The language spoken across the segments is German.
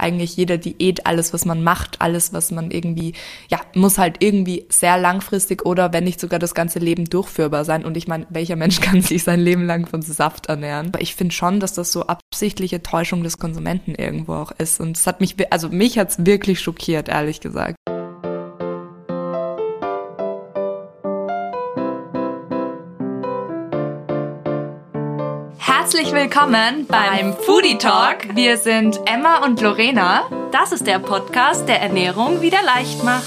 eigentlich jeder Diät, alles, was man macht, alles, was man irgendwie, ja, muss halt irgendwie sehr langfristig oder wenn nicht sogar das ganze Leben durchführbar sein. Und ich meine, welcher Mensch kann sich sein Leben lang von Saft ernähren? Aber ich finde schon, dass das so absichtliche Täuschung des Konsumenten irgendwo auch ist. Und es hat mich, also mich hat's wirklich schockiert, ehrlich gesagt. Herzlich willkommen beim Foodie Talk. Wir sind Emma und Lorena. Das ist der Podcast, der Ernährung wieder leicht macht.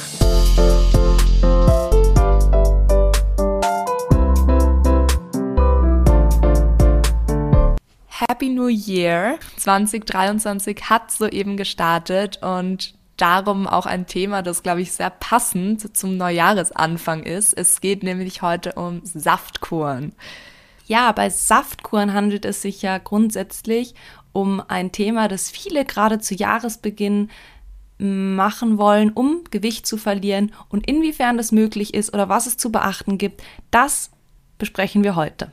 Happy New Year 2023 hat soeben gestartet und darum auch ein Thema, das, glaube ich, sehr passend zum Neujahresanfang ist. Es geht nämlich heute um Saftkuren. Ja, bei Saftkuren handelt es sich ja grundsätzlich um ein Thema, das viele gerade zu Jahresbeginn machen wollen, um Gewicht zu verlieren und inwiefern das möglich ist oder was es zu beachten gibt, das besprechen wir heute.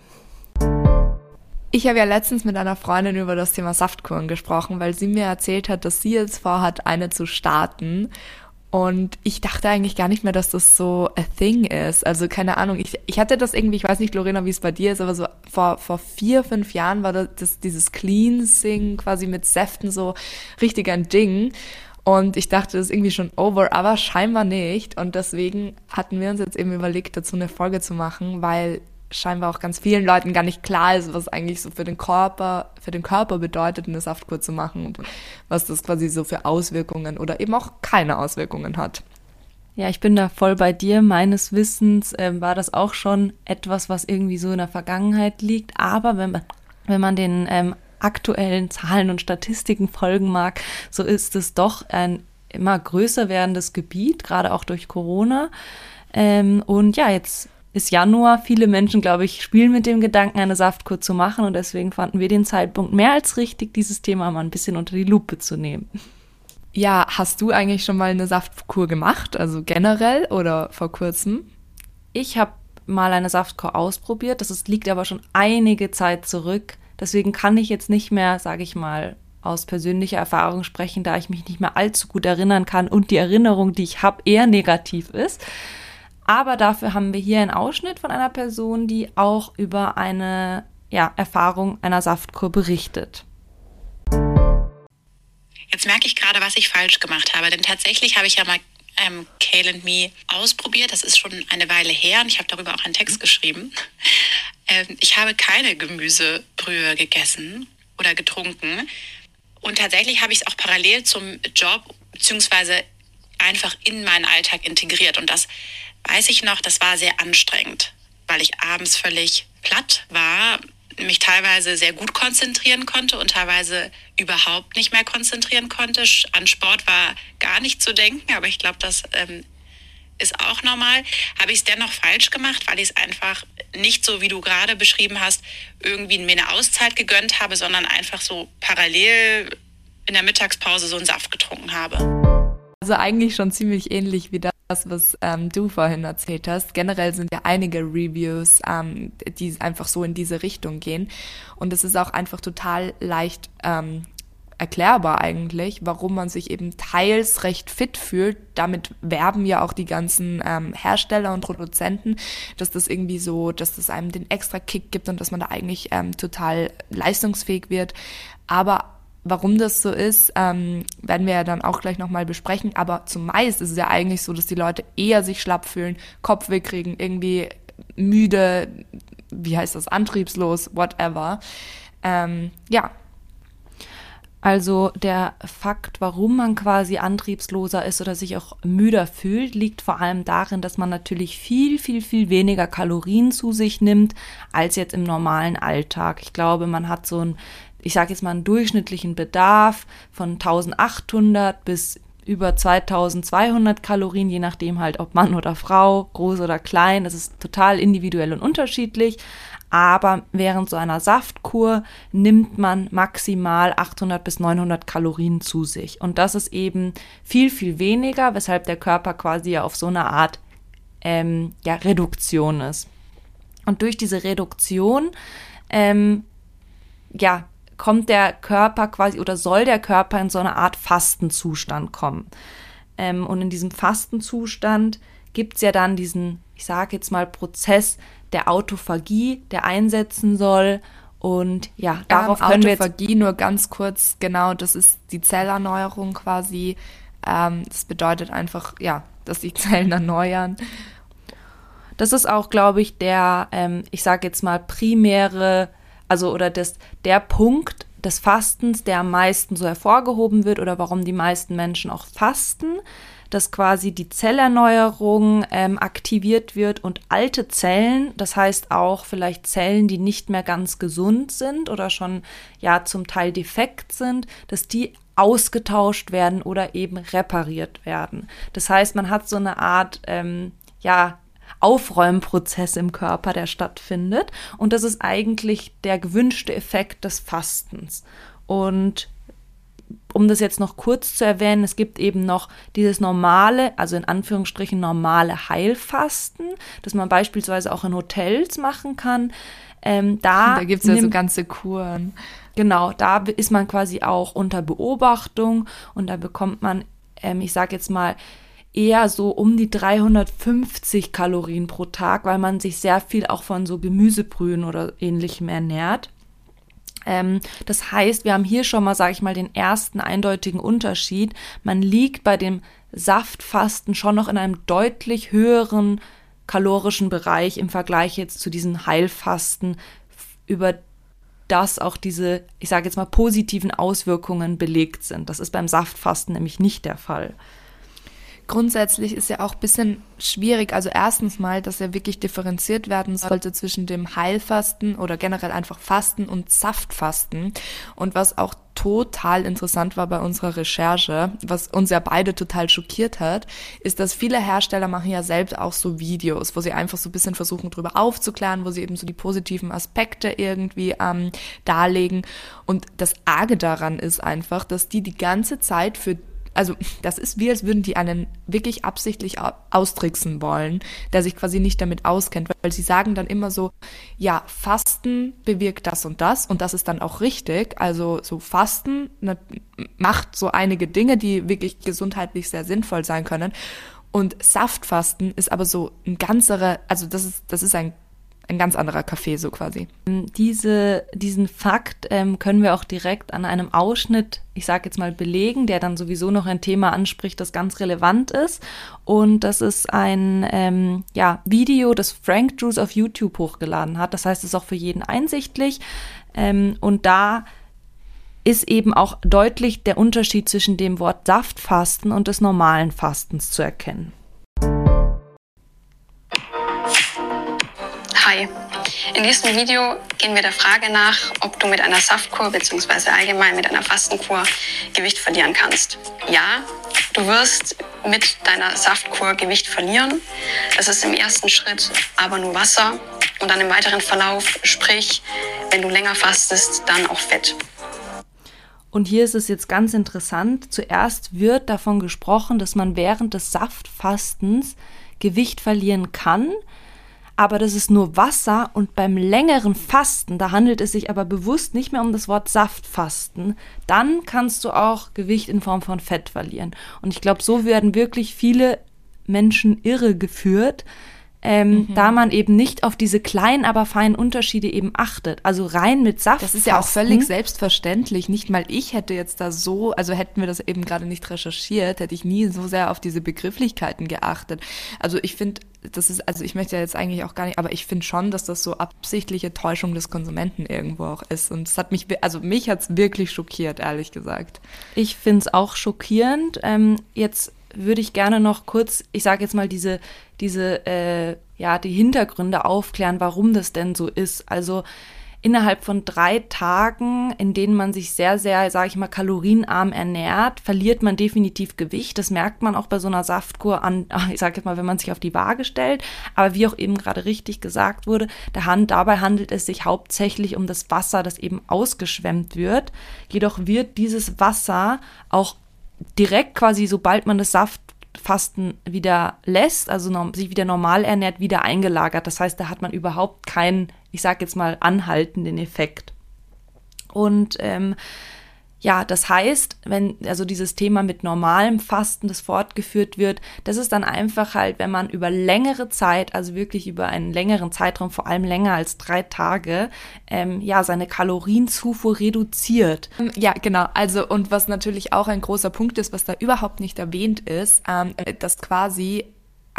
Ich habe ja letztens mit einer Freundin über das Thema Saftkuren gesprochen, weil sie mir erzählt hat, dass sie jetzt vorhat, eine zu starten. Und ich dachte eigentlich gar nicht mehr, dass das so a thing ist. Also keine Ahnung, ich, ich hatte das irgendwie, ich weiß nicht, Lorena, wie es bei dir ist, aber so vor, vor vier, fünf Jahren war das, dieses Cleansing quasi mit Säften so richtig ein Ding. Und ich dachte, das ist irgendwie schon over, aber scheinbar nicht. Und deswegen hatten wir uns jetzt eben überlegt, dazu eine Folge zu machen, weil scheinbar auch ganz vielen Leuten gar nicht klar ist, was eigentlich so für den Körper, für den Körper bedeutet, eine Saftkur zu machen und was das quasi so für Auswirkungen oder eben auch keine Auswirkungen hat. Ja, ich bin da voll bei dir. Meines Wissens äh, war das auch schon etwas, was irgendwie so in der Vergangenheit liegt. Aber wenn man, wenn man den ähm, aktuellen Zahlen und Statistiken folgen mag, so ist es doch ein immer größer werdendes Gebiet, gerade auch durch Corona. Ähm, und ja, jetzt ist Januar. Viele Menschen, glaube ich, spielen mit dem Gedanken, eine Saftkur zu machen und deswegen fanden wir den Zeitpunkt mehr als richtig, dieses Thema mal ein bisschen unter die Lupe zu nehmen. Ja, hast du eigentlich schon mal eine Saftkur gemacht, also generell oder vor kurzem? Ich habe mal eine Saftkur ausprobiert, das ist, liegt aber schon einige Zeit zurück. Deswegen kann ich jetzt nicht mehr, sage ich mal, aus persönlicher Erfahrung sprechen, da ich mich nicht mehr allzu gut erinnern kann und die Erinnerung, die ich habe, eher negativ ist. Aber dafür haben wir hier einen Ausschnitt von einer Person, die auch über eine ja, Erfahrung einer Saftkur berichtet. Jetzt merke ich gerade, was ich falsch gemacht habe, denn tatsächlich habe ich ja mal ähm, Kale and Me ausprobiert. Das ist schon eine Weile her und ich habe darüber auch einen Text geschrieben. Ähm, ich habe keine Gemüsebrühe gegessen oder getrunken. Und tatsächlich habe ich es auch parallel zum Job beziehungsweise einfach in meinen Alltag integriert. Und das weiß ich noch, das war sehr anstrengend, weil ich abends völlig platt war, mich teilweise sehr gut konzentrieren konnte und teilweise überhaupt nicht mehr konzentrieren konnte. An Sport war gar nicht zu denken, aber ich glaube, das ähm, ist auch normal. Habe ich es dennoch falsch gemacht, weil ich es einfach nicht so, wie du gerade beschrieben hast, irgendwie mir eine Auszeit gegönnt habe, sondern einfach so parallel in der Mittagspause so einen Saft getrunken habe. Also eigentlich schon ziemlich ähnlich wie das das, was ähm, du vorhin erzählt hast. Generell sind ja einige Reviews, ähm, die einfach so in diese Richtung gehen. Und es ist auch einfach total leicht ähm, erklärbar eigentlich, warum man sich eben teils recht fit fühlt. Damit werben ja auch die ganzen ähm, Hersteller und Produzenten, dass das irgendwie so, dass das einem den extra Kick gibt und dass man da eigentlich ähm, total leistungsfähig wird. Aber Warum das so ist, ähm, werden wir ja dann auch gleich nochmal besprechen. Aber zumeist ist es ja eigentlich so, dass die Leute eher sich schlapp fühlen, Kopfweh kriegen, irgendwie müde, wie heißt das, antriebslos, whatever. Ähm, ja. Also der Fakt, warum man quasi antriebsloser ist oder sich auch müder fühlt, liegt vor allem darin, dass man natürlich viel, viel, viel weniger Kalorien zu sich nimmt als jetzt im normalen Alltag. Ich glaube, man hat so ein ich sage jetzt mal, einen durchschnittlichen Bedarf von 1800 bis über 2200 Kalorien, je nachdem halt, ob Mann oder Frau, groß oder klein. Das ist total individuell und unterschiedlich. Aber während so einer Saftkur nimmt man maximal 800 bis 900 Kalorien zu sich. Und das ist eben viel, viel weniger, weshalb der Körper quasi ja auf so eine Art ähm, ja, Reduktion ist. Und durch diese Reduktion ähm, ja, kommt der Körper quasi oder soll der Körper in so eine Art Fastenzustand kommen. Ähm, und in diesem Fastenzustand gibt es ja dann diesen, ich sage jetzt mal, Prozess der Autophagie, der einsetzen soll. Und ja, darauf ähm, können Autophagie wir jetzt nur ganz kurz, genau, das ist die Zellerneuerung quasi. Ähm, das bedeutet einfach, ja, dass die Zellen erneuern. Das ist auch, glaube ich, der, ähm, ich sage jetzt mal, primäre, also oder das, der Punkt des Fastens, der am meisten so hervorgehoben wird oder warum die meisten Menschen auch fasten dass quasi die Zellerneuerung ähm, aktiviert wird und alte Zellen, das heißt auch vielleicht Zellen, die nicht mehr ganz gesund sind oder schon ja zum Teil defekt sind, dass die ausgetauscht werden oder eben repariert werden. Das heißt, man hat so eine Art ähm, ja Aufräumprozess im Körper, der stattfindet. Und das ist eigentlich der gewünschte Effekt des Fastens. Und um das jetzt noch kurz zu erwähnen, es gibt eben noch dieses normale, also in Anführungsstrichen normale Heilfasten, das man beispielsweise auch in Hotels machen kann. Ähm, da da gibt es ja so ganze Kuren. Genau, da ist man quasi auch unter Beobachtung und da bekommt man, ähm, ich sage jetzt mal, eher so um die 350 Kalorien pro Tag, weil man sich sehr viel auch von so Gemüsebrühen oder ähnlichem ernährt. Ähm, das heißt, wir haben hier schon mal, sage ich mal, den ersten eindeutigen Unterschied. Man liegt bei dem Saftfasten schon noch in einem deutlich höheren kalorischen Bereich im Vergleich jetzt zu diesen Heilfasten, über das auch diese, ich sage jetzt mal, positiven Auswirkungen belegt sind. Das ist beim Saftfasten nämlich nicht der Fall grundsätzlich ist ja auch bisschen schwierig. Also erstens mal, dass ja wirklich differenziert werden sollte zwischen dem Heilfasten oder generell einfach Fasten und Saftfasten. Und was auch total interessant war bei unserer Recherche, was uns ja beide total schockiert hat, ist, dass viele Hersteller machen ja selbst auch so Videos, wo sie einfach so ein bisschen versuchen, drüber aufzuklären, wo sie eben so die positiven Aspekte irgendwie ähm, darlegen. Und das Arge daran ist einfach, dass die die ganze Zeit für also das ist wie, als würden die einen wirklich absichtlich austricksen wollen, der sich quasi nicht damit auskennt, weil sie sagen dann immer so, ja, Fasten bewirkt das und das und das ist dann auch richtig. Also so Fasten macht so einige Dinge, die wirklich gesundheitlich sehr sinnvoll sein können. Und Saftfasten ist aber so ein ganzerer, also das ist, das ist ein ein ganz anderer Kaffee so quasi. Diese, diesen Fakt ähm, können wir auch direkt an einem Ausschnitt, ich sage jetzt mal, belegen, der dann sowieso noch ein Thema anspricht, das ganz relevant ist. Und das ist ein ähm, ja, Video, das Frank Drews auf YouTube hochgeladen hat. Das heißt, es ist auch für jeden einsichtlich. Ähm, und da ist eben auch deutlich der Unterschied zwischen dem Wort Saftfasten und des normalen Fastens zu erkennen. In diesem Video gehen wir der Frage nach, ob du mit einer Saftkur bzw. allgemein mit einer Fastenkur Gewicht verlieren kannst. Ja, du wirst mit deiner Saftkur Gewicht verlieren. Das ist im ersten Schritt aber nur Wasser und dann im weiteren Verlauf, sprich, wenn du länger fastest, dann auch Fett. Und hier ist es jetzt ganz interessant. Zuerst wird davon gesprochen, dass man während des Saftfastens Gewicht verlieren kann aber das ist nur Wasser und beim längeren Fasten, da handelt es sich aber bewusst nicht mehr um das Wort Saftfasten, dann kannst du auch Gewicht in Form von Fett verlieren. Und ich glaube, so werden wirklich viele Menschen irre geführt, ähm, mhm. da man eben nicht auf diese kleinen, aber feinen Unterschiede eben achtet. Also rein mit Saft. Das ist ja auch völlig selbstverständlich. Nicht mal ich hätte jetzt da so, also hätten wir das eben gerade nicht recherchiert, hätte ich nie so sehr auf diese Begrifflichkeiten geachtet. Also ich finde, das ist, also ich möchte ja jetzt eigentlich auch gar nicht, aber ich finde schon, dass das so absichtliche Täuschung des Konsumenten irgendwo auch ist. Und es hat mich, also mich hat es wirklich schockiert, ehrlich gesagt. Ich finde es auch schockierend. Ähm, jetzt würde ich gerne noch kurz, ich sage jetzt mal, diese, diese, äh, ja, die Hintergründe aufklären, warum das denn so ist. Also innerhalb von drei Tagen, in denen man sich sehr, sehr, sage ich mal, kalorienarm ernährt, verliert man definitiv Gewicht. Das merkt man auch bei so einer Saftkur an, ich sage jetzt mal, wenn man sich auf die Waage stellt. Aber wie auch eben gerade richtig gesagt wurde, Hand, dabei handelt es sich hauptsächlich um das Wasser, das eben ausgeschwemmt wird. Jedoch wird dieses Wasser auch direkt quasi, sobald man das Saftfasten wieder lässt, also sich wieder normal ernährt, wieder eingelagert. Das heißt, da hat man überhaupt keinen, ich sage jetzt mal, anhaltenden Effekt. Und ähm, ja, das heißt, wenn also dieses Thema mit normalem Fasten, das fortgeführt wird, das ist dann einfach halt, wenn man über längere Zeit, also wirklich über einen längeren Zeitraum, vor allem länger als drei Tage, ähm, ja, seine Kalorienzufuhr reduziert. Ja, genau. Also und was natürlich auch ein großer Punkt ist, was da überhaupt nicht erwähnt ist, ähm, dass quasi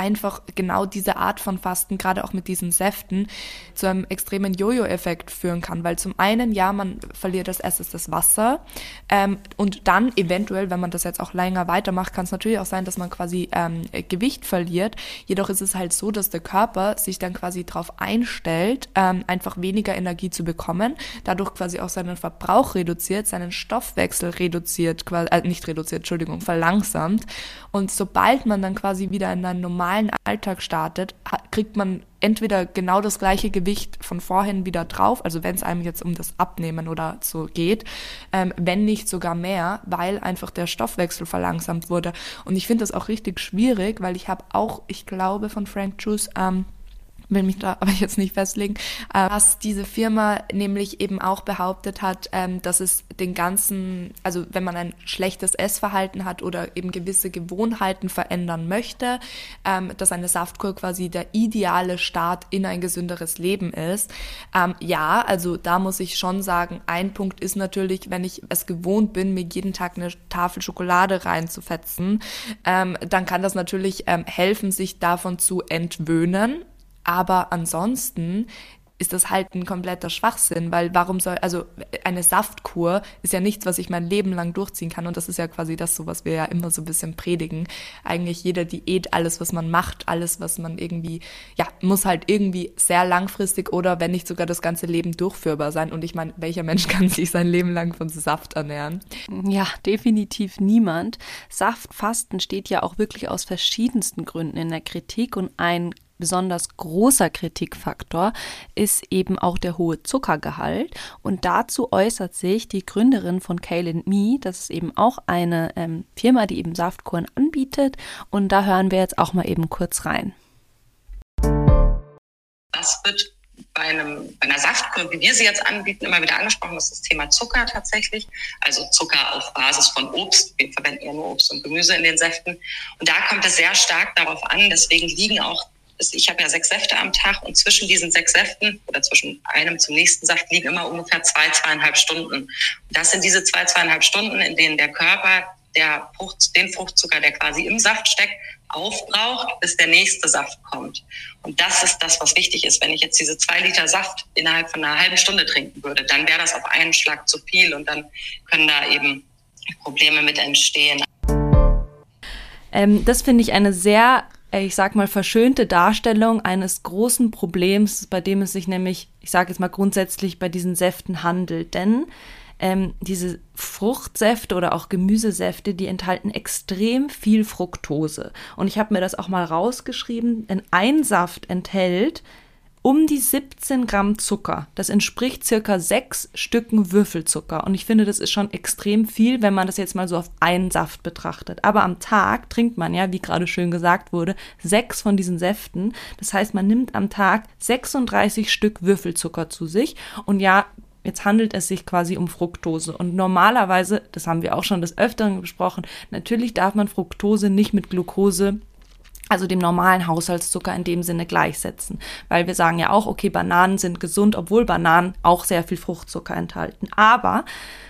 einfach genau diese Art von Fasten, gerade auch mit diesen Säften, zu einem extremen Jojo-Effekt führen kann. Weil zum einen, ja, man verliert als erstes das Wasser ähm, und dann eventuell, wenn man das jetzt auch länger weitermacht, kann es natürlich auch sein, dass man quasi ähm, Gewicht verliert. Jedoch ist es halt so, dass der Körper sich dann quasi darauf einstellt, ähm, einfach weniger Energie zu bekommen, dadurch quasi auch seinen Verbrauch reduziert, seinen Stoffwechsel reduziert, äh, nicht reduziert, Entschuldigung, verlangsamt. Und sobald man dann quasi wieder in einen normalen normalen Alltag startet, kriegt man entweder genau das gleiche Gewicht von vorhin wieder drauf, also wenn es einem jetzt um das Abnehmen oder so geht, ähm, wenn nicht sogar mehr, weil einfach der Stoffwechsel verlangsamt wurde. Und ich finde das auch richtig schwierig, weil ich habe auch, ich glaube, von Frank Juice ähm, will mich da aber jetzt nicht festlegen, äh, was diese Firma nämlich eben auch behauptet hat, ähm, dass es den ganzen, also wenn man ein schlechtes Essverhalten hat oder eben gewisse Gewohnheiten verändern möchte, ähm, dass eine Saftkur quasi der ideale Start in ein gesünderes Leben ist. Ähm, ja, also da muss ich schon sagen, ein Punkt ist natürlich, wenn ich es gewohnt bin, mir jeden Tag eine Tafel Schokolade reinzufetzen, dann kann das natürlich helfen, sich davon zu entwöhnen. Aber ansonsten ist das halt ein kompletter Schwachsinn, weil warum soll, also eine Saftkur ist ja nichts, was ich mein Leben lang durchziehen kann und das ist ja quasi das so, was wir ja immer so ein bisschen predigen. Eigentlich jeder Diät, alles, was man macht, alles, was man irgendwie, ja, muss halt irgendwie sehr langfristig oder wenn nicht sogar das ganze Leben durchführbar sein und ich meine, welcher Mensch kann sich sein Leben lang von Saft ernähren? Ja, definitiv niemand. Saftfasten steht ja auch wirklich aus verschiedensten Gründen in der Kritik und ein besonders großer Kritikfaktor ist eben auch der hohe Zuckergehalt. Und dazu äußert sich die Gründerin von Kale Me, das ist eben auch eine ähm, Firma, die eben Saftkuren anbietet. Und da hören wir jetzt auch mal eben kurz rein. Das wird bei, einem, bei einer Saftkur, wie wir sie jetzt anbieten, immer wieder angesprochen, das ist das Thema Zucker tatsächlich. Also Zucker auf Basis von Obst. Wir verwenden ja nur Obst und Gemüse in den Säften. Und da kommt es sehr stark darauf an. Deswegen liegen auch ich habe ja sechs Säfte am Tag und zwischen diesen sechs Säften oder zwischen einem zum nächsten Saft liegen immer ungefähr zwei, zweieinhalb Stunden. Und das sind diese zwei, zweieinhalb Stunden, in denen der Körper der Frucht, den Fruchtzucker, der quasi im Saft steckt, aufbraucht, bis der nächste Saft kommt. Und das ist das, was wichtig ist. Wenn ich jetzt diese zwei Liter Saft innerhalb von einer halben Stunde trinken würde, dann wäre das auf einen Schlag zu viel und dann können da eben Probleme mit entstehen. Ähm, das finde ich eine sehr ich sag mal, verschönte Darstellung eines großen Problems, bei dem es sich nämlich, ich sage jetzt mal grundsätzlich bei diesen Säften handelt. Denn ähm, diese Fruchtsäfte oder auch Gemüsesäfte, die enthalten extrem viel Fructose. Und ich habe mir das auch mal rausgeschrieben, denn ein Saft enthält um die 17 Gramm Zucker. Das entspricht circa sechs Stücken Würfelzucker. Und ich finde, das ist schon extrem viel, wenn man das jetzt mal so auf einen Saft betrachtet. Aber am Tag trinkt man ja, wie gerade schön gesagt wurde, sechs von diesen Säften. Das heißt, man nimmt am Tag 36 Stück Würfelzucker zu sich. Und ja, Jetzt handelt es sich quasi um Fructose. Und normalerweise, das haben wir auch schon des Öfteren besprochen, natürlich darf man Fructose nicht mit Glucose also dem normalen Haushaltszucker in dem Sinne gleichsetzen. Weil wir sagen ja auch, okay, Bananen sind gesund, obwohl Bananen auch sehr viel Fruchtzucker enthalten. Aber,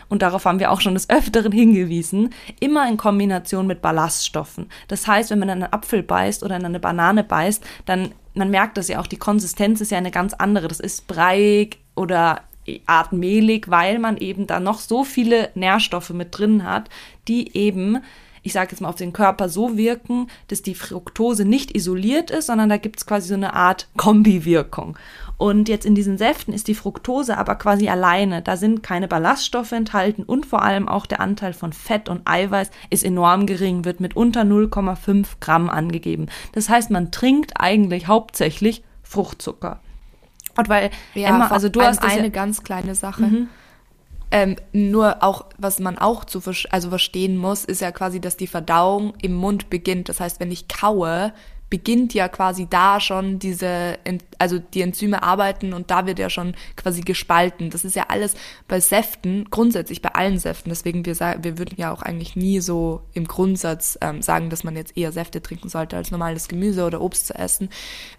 und darauf haben wir auch schon des Öfteren hingewiesen, immer in Kombination mit Ballaststoffen. Das heißt, wenn man einen Apfel beißt oder in eine Banane beißt, dann, man merkt das ja auch, die Konsistenz ist ja eine ganz andere. Das ist breiig oder Art mehlig, weil man eben da noch so viele Nährstoffe mit drin hat, die eben ich sage jetzt mal, auf den Körper so wirken, dass die Fructose nicht isoliert ist, sondern da gibt es quasi so eine Art Kombiwirkung. Und jetzt in diesen Säften ist die Fructose aber quasi alleine. Da sind keine Ballaststoffe enthalten und vor allem auch der Anteil von Fett und Eiweiß ist enorm gering, wird mit unter 0,5 Gramm angegeben. Das heißt, man trinkt eigentlich hauptsächlich Fruchtzucker. Und weil ja, Emma, also du hast eine ja ganz kleine Sache. Mhm. Ähm, nur auch, was man auch zu also verstehen muss, ist ja quasi, dass die Verdauung im Mund beginnt. Das heißt, wenn ich kaue, beginnt ja quasi da schon diese, also die Enzyme arbeiten und da wird ja schon quasi gespalten. Das ist ja alles bei Säften, grundsätzlich bei allen Säften. Deswegen, wir, sagen, wir würden ja auch eigentlich nie so im Grundsatz ähm, sagen, dass man jetzt eher Säfte trinken sollte, als normales Gemüse oder Obst zu essen,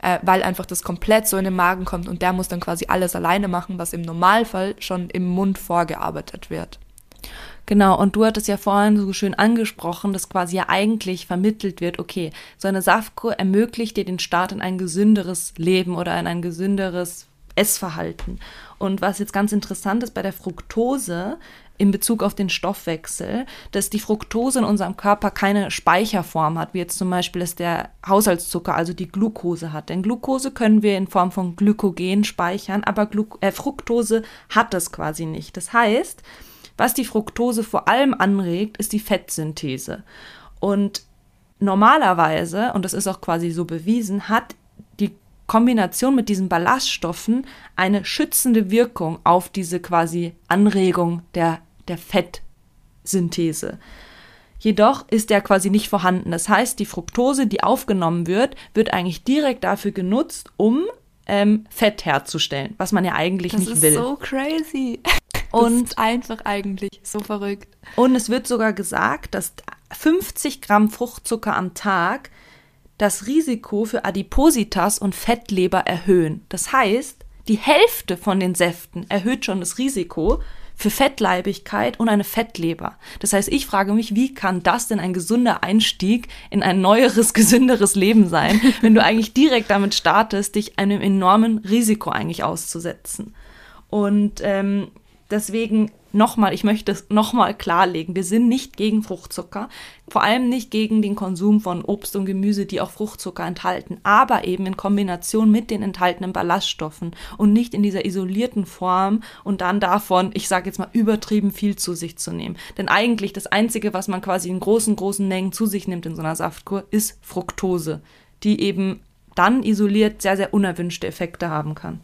äh, weil einfach das komplett so in den Magen kommt und der muss dann quasi alles alleine machen, was im Normalfall schon im Mund vorgearbeitet wird. Genau, und du hattest ja vorhin so schön angesprochen, dass quasi ja eigentlich vermittelt wird, okay, so eine Saftkur ermöglicht dir den Start in ein gesünderes Leben oder in ein gesünderes Essverhalten. Und was jetzt ganz interessant ist bei der Fructose in Bezug auf den Stoffwechsel, dass die Fructose in unserem Körper keine Speicherform hat, wie jetzt zum Beispiel es der Haushaltszucker, also die Glucose hat. Denn Glucose können wir in Form von Glykogen speichern, aber Glu äh, Fructose hat das quasi nicht. Das heißt, was die Fructose vor allem anregt, ist die Fettsynthese. Und normalerweise, und das ist auch quasi so bewiesen, hat die Kombination mit diesen Ballaststoffen eine schützende Wirkung auf diese quasi Anregung der, der Fettsynthese. Jedoch ist der quasi nicht vorhanden. Das heißt, die Fructose, die aufgenommen wird, wird eigentlich direkt dafür genutzt, um ähm, Fett herzustellen, was man ja eigentlich das nicht will. Das ist so crazy. Und ist einfach eigentlich so verrückt. Und es wird sogar gesagt, dass 50 Gramm Fruchtzucker am Tag das Risiko für Adipositas und Fettleber erhöhen. Das heißt, die Hälfte von den Säften erhöht schon das Risiko für Fettleibigkeit und eine Fettleber. Das heißt, ich frage mich, wie kann das denn ein gesunder Einstieg in ein neueres, gesünderes Leben sein, wenn du eigentlich direkt damit startest, dich einem enormen Risiko eigentlich auszusetzen. Und ähm, Deswegen nochmal, ich möchte es nochmal klarlegen, wir sind nicht gegen Fruchtzucker, vor allem nicht gegen den Konsum von Obst und Gemüse, die auch Fruchtzucker enthalten, aber eben in Kombination mit den enthaltenen Ballaststoffen und nicht in dieser isolierten Form und dann davon, ich sage jetzt mal, übertrieben viel zu sich zu nehmen. Denn eigentlich das Einzige, was man quasi in großen, großen Mengen zu sich nimmt in so einer Saftkur, ist Fructose, die eben dann isoliert sehr, sehr unerwünschte Effekte haben kann.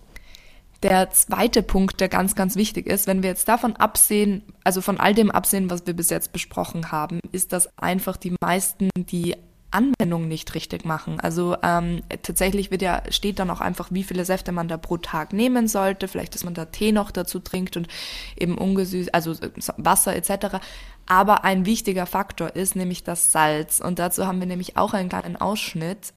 Der zweite Punkt, der ganz, ganz wichtig ist, wenn wir jetzt davon absehen, also von all dem absehen, was wir bis jetzt besprochen haben, ist, dass einfach die meisten die Anwendung nicht richtig machen. Also ähm, tatsächlich wird ja, steht dann auch einfach, wie viele Säfte man da pro Tag nehmen sollte. Vielleicht, dass man da Tee noch dazu trinkt und eben ungesüßt, also Wasser etc. Aber ein wichtiger Faktor ist nämlich das Salz. Und dazu haben wir nämlich auch einen kleinen Ausschnitt.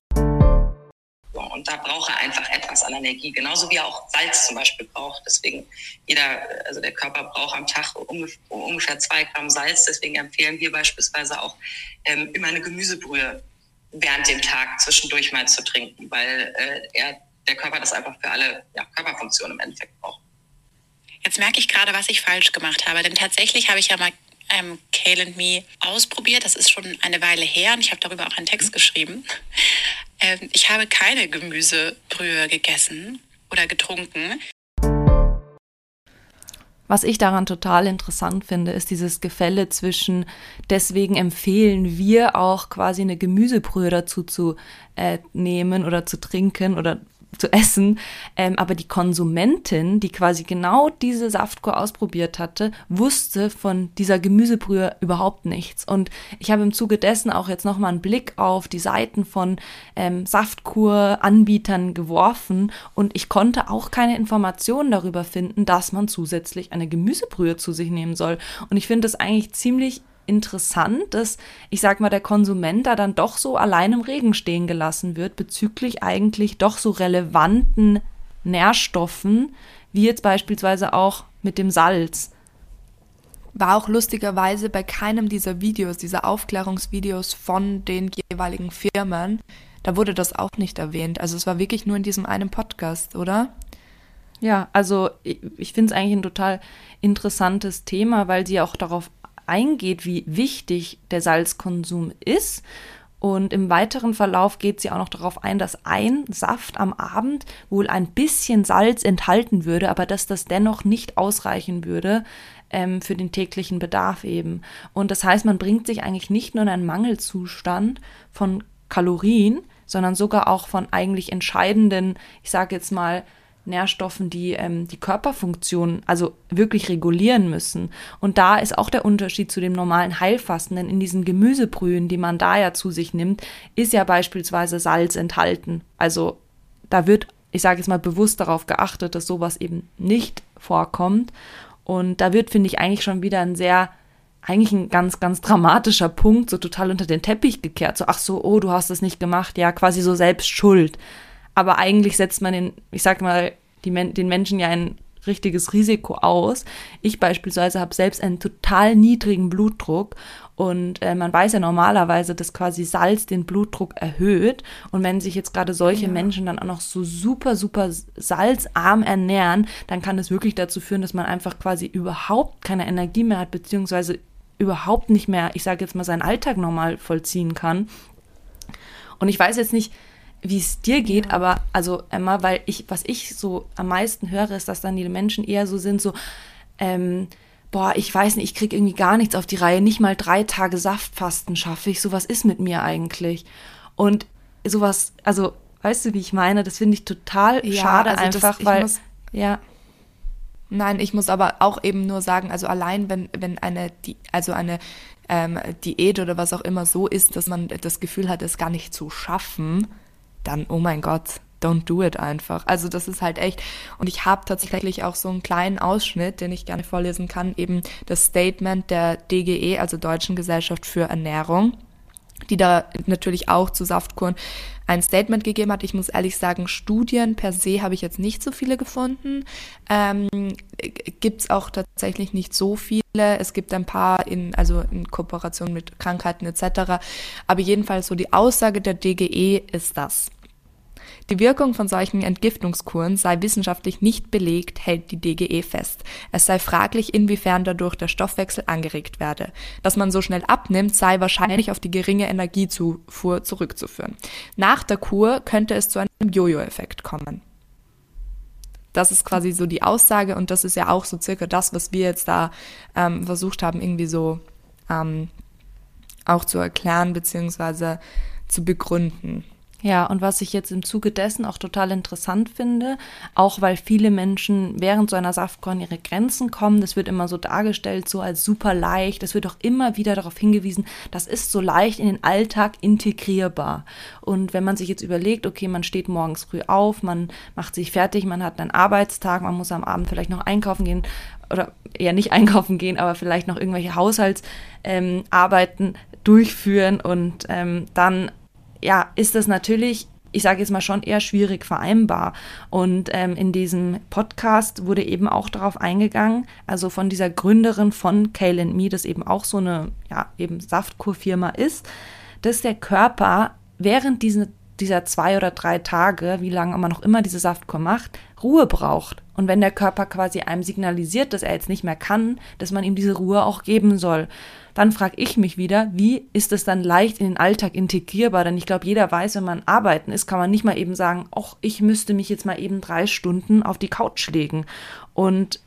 Und da braucht er einfach etwas an Energie, genauso wie er auch Salz zum Beispiel braucht. Deswegen jeder, also der Körper braucht am Tag ungefähr zwei Gramm Salz. Deswegen empfehlen wir beispielsweise auch ähm, immer eine Gemüsebrühe während dem Tag zwischendurch mal zu trinken, weil äh, er, der Körper das einfach für alle ja, Körperfunktionen im Endeffekt braucht. Jetzt merke ich gerade, was ich falsch gemacht habe, denn tatsächlich habe ich ja mal ähm, Kale and Me ausprobiert. Das ist schon eine Weile her und ich habe darüber auch einen Text geschrieben. Ähm, ich habe keine Gemüsebrühe gegessen oder getrunken. Was ich daran total interessant finde, ist dieses Gefälle zwischen, deswegen empfehlen wir auch quasi eine Gemüsebrühe dazu zu äh, nehmen oder zu trinken oder zu essen. Ähm, aber die Konsumentin, die quasi genau diese Saftkur ausprobiert hatte, wusste von dieser Gemüsebrühe überhaupt nichts. Und ich habe im Zuge dessen auch jetzt nochmal einen Blick auf die Seiten von ähm, Saftkur-Anbietern geworfen und ich konnte auch keine Informationen darüber finden, dass man zusätzlich eine Gemüsebrühe zu sich nehmen soll. Und ich finde das eigentlich ziemlich interessant, dass ich sag mal, der Konsument da dann doch so allein im Regen stehen gelassen wird bezüglich eigentlich doch so relevanten Nährstoffen, wie jetzt beispielsweise auch mit dem Salz. War auch lustigerweise bei keinem dieser Videos, dieser Aufklärungsvideos von den jeweiligen Firmen, da wurde das auch nicht erwähnt. Also es war wirklich nur in diesem einen Podcast, oder? Ja, also ich, ich finde es eigentlich ein total interessantes Thema, weil sie auch darauf eingeht, wie wichtig der Salzkonsum ist. Und im weiteren Verlauf geht sie auch noch darauf ein, dass ein Saft am Abend wohl ein bisschen Salz enthalten würde, aber dass das dennoch nicht ausreichen würde ähm, für den täglichen Bedarf eben. Und das heißt, man bringt sich eigentlich nicht nur in einen Mangelzustand von Kalorien, sondern sogar auch von eigentlich entscheidenden, ich sage jetzt mal, Nährstoffen, die ähm, die Körperfunktion also wirklich regulieren müssen. Und da ist auch der Unterschied zu dem normalen Heilfasten, denn in diesen Gemüsebrühen, die man da ja zu sich nimmt, ist ja beispielsweise Salz enthalten. Also da wird, ich sage jetzt mal bewusst darauf geachtet, dass sowas eben nicht vorkommt. Und da wird, finde ich, eigentlich schon wieder ein sehr eigentlich ein ganz, ganz dramatischer Punkt, so total unter den Teppich gekehrt. So, ach so, oh, du hast das nicht gemacht, ja, quasi so selbst schuld. Aber eigentlich setzt man den, ich sag mal, die, den Menschen ja ein richtiges Risiko aus. Ich beispielsweise habe selbst einen total niedrigen Blutdruck und äh, man weiß ja normalerweise, dass quasi Salz den Blutdruck erhöht. Und wenn sich jetzt gerade solche ja. Menschen dann auch noch so super, super salzarm ernähren, dann kann es wirklich dazu führen, dass man einfach quasi überhaupt keine Energie mehr hat, beziehungsweise überhaupt nicht mehr, ich sage jetzt mal, seinen Alltag normal vollziehen kann. Und ich weiß jetzt nicht, wie es dir geht, ja. aber also Emma, weil ich, was ich so am meisten höre, ist, dass dann die Menschen eher so sind, so, ähm, boah, ich weiß nicht, ich krieg irgendwie gar nichts auf die Reihe, nicht mal drei Tage Saftfasten schaffe ich, so was ist mit mir eigentlich? Und sowas, also, weißt du, wie ich meine? Das finde ich total ja, schade also einfach, das, weil, muss, ja. Nein, ich muss aber auch eben nur sagen, also allein wenn, wenn eine, die, also eine ähm, Diät oder was auch immer so ist, dass man das Gefühl hat, es gar nicht zu schaffen, dann, oh mein Gott, don't do it einfach. Also das ist halt echt. Und ich habe tatsächlich auch so einen kleinen Ausschnitt, den ich gerne vorlesen kann, eben das Statement der DGE, also Deutschen Gesellschaft für Ernährung, die da natürlich auch zu Saftkuren ein Statement gegeben hat. Ich muss ehrlich sagen, Studien per se habe ich jetzt nicht so viele gefunden. Ähm, Gibt es auch tatsächlich nicht so viele. Es gibt ein paar in, also in Kooperation mit Krankheiten etc. Aber jedenfalls so die Aussage der DGE ist das. Die Wirkung von solchen Entgiftungskuren sei wissenschaftlich nicht belegt, hält die DGE fest. Es sei fraglich, inwiefern dadurch der Stoffwechsel angeregt werde. Dass man so schnell abnimmt, sei wahrscheinlich auf die geringe Energiezufuhr zurückzuführen. Nach der Kur könnte es zu einem Jojo-Effekt kommen. Das ist quasi so die Aussage und das ist ja auch so circa das, was wir jetzt da ähm, versucht haben, irgendwie so ähm, auch zu erklären beziehungsweise zu begründen. Ja, und was ich jetzt im Zuge dessen auch total interessant finde, auch weil viele Menschen während so einer Saftkorn ihre Grenzen kommen, das wird immer so dargestellt, so als super leicht, es wird auch immer wieder darauf hingewiesen, das ist so leicht in den Alltag integrierbar. Und wenn man sich jetzt überlegt, okay, man steht morgens früh auf, man macht sich fertig, man hat einen Arbeitstag, man muss am Abend vielleicht noch einkaufen gehen oder eher nicht einkaufen gehen, aber vielleicht noch irgendwelche Haushaltsarbeiten ähm, durchführen und ähm, dann ja, ist das natürlich ich sage jetzt mal schon eher schwierig vereinbar. Und ähm, in diesem Podcast wurde eben auch darauf eingegangen, also von dieser Gründerin von Kale Me, das eben auch so eine, ja, eben Saftkurfirma ist, dass der Körper während diese, dieser zwei oder drei Tage, wie lange man noch immer diese Saftkur macht, Ruhe braucht. Und wenn der Körper quasi einem signalisiert, dass er jetzt nicht mehr kann, dass man ihm diese Ruhe auch geben soll dann frage ich mich wieder, wie ist es dann leicht in den Alltag integrierbar? Denn ich glaube, jeder weiß, wenn man arbeiten ist, kann man nicht mal eben sagen, ach, ich müsste mich jetzt mal eben drei Stunden auf die Couch legen. Und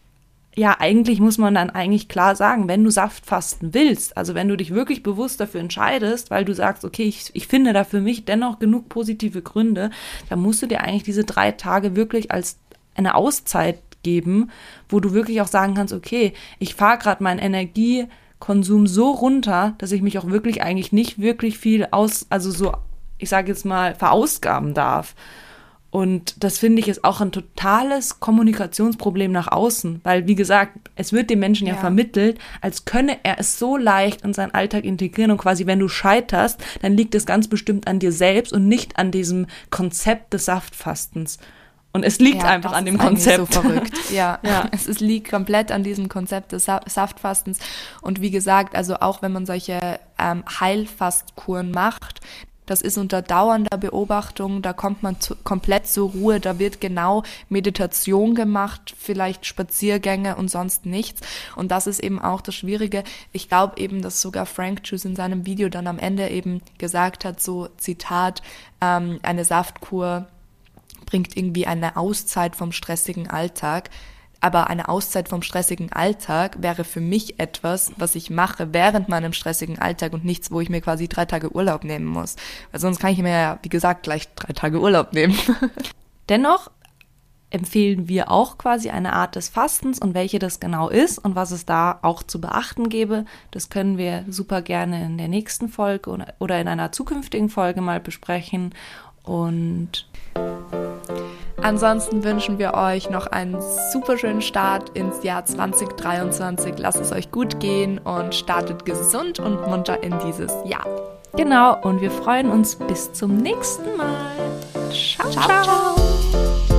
ja, eigentlich muss man dann eigentlich klar sagen, wenn du Saft fasten willst, also wenn du dich wirklich bewusst dafür entscheidest, weil du sagst, okay, ich, ich finde da für mich dennoch genug positive Gründe, dann musst du dir eigentlich diese drei Tage wirklich als eine Auszeit geben, wo du wirklich auch sagen kannst, okay, ich fahre gerade mein Energie, Konsum so runter, dass ich mich auch wirklich eigentlich nicht wirklich viel aus, also so, ich sage jetzt mal, verausgaben darf. Und das finde ich ist auch ein totales Kommunikationsproblem nach außen, weil wie gesagt, es wird dem Menschen ja, ja, vermittelt, als könne er es so leicht in seinen Alltag integrieren und quasi wenn du scheiterst, dann liegt es ganz bestimmt an dir selbst und nicht an diesem Konzept des Saftfastens. Und es liegt ja, einfach an dem Konzept. so verrückt. Ja, ja. Es ist, liegt komplett an diesem Konzept des Saftfastens. Und wie gesagt, also auch wenn man solche ähm, Heilfastkuren macht, das ist unter dauernder Beobachtung, da kommt man zu, komplett zur Ruhe, da wird genau Meditation gemacht, vielleicht Spaziergänge und sonst nichts. Und das ist eben auch das Schwierige. Ich glaube eben, dass sogar Frank Juice in seinem Video dann am Ende eben gesagt hat, so Zitat, ähm, eine Saftkur bringt irgendwie eine Auszeit vom stressigen Alltag. Aber eine Auszeit vom stressigen Alltag wäre für mich etwas, was ich mache während meinem stressigen Alltag und nichts, wo ich mir quasi drei Tage Urlaub nehmen muss. Weil sonst kann ich mir ja, wie gesagt, gleich drei Tage Urlaub nehmen. Dennoch empfehlen wir auch quasi eine Art des Fastens und welche das genau ist und was es da auch zu beachten gäbe. Das können wir super gerne in der nächsten Folge oder in einer zukünftigen Folge mal besprechen. Und Ansonsten wünschen wir euch noch einen super schönen Start ins Jahr 2023. Lasst es euch gut gehen und startet gesund und munter in dieses Jahr. Genau, und wir freuen uns bis zum nächsten Mal. ciao. ciao. ciao.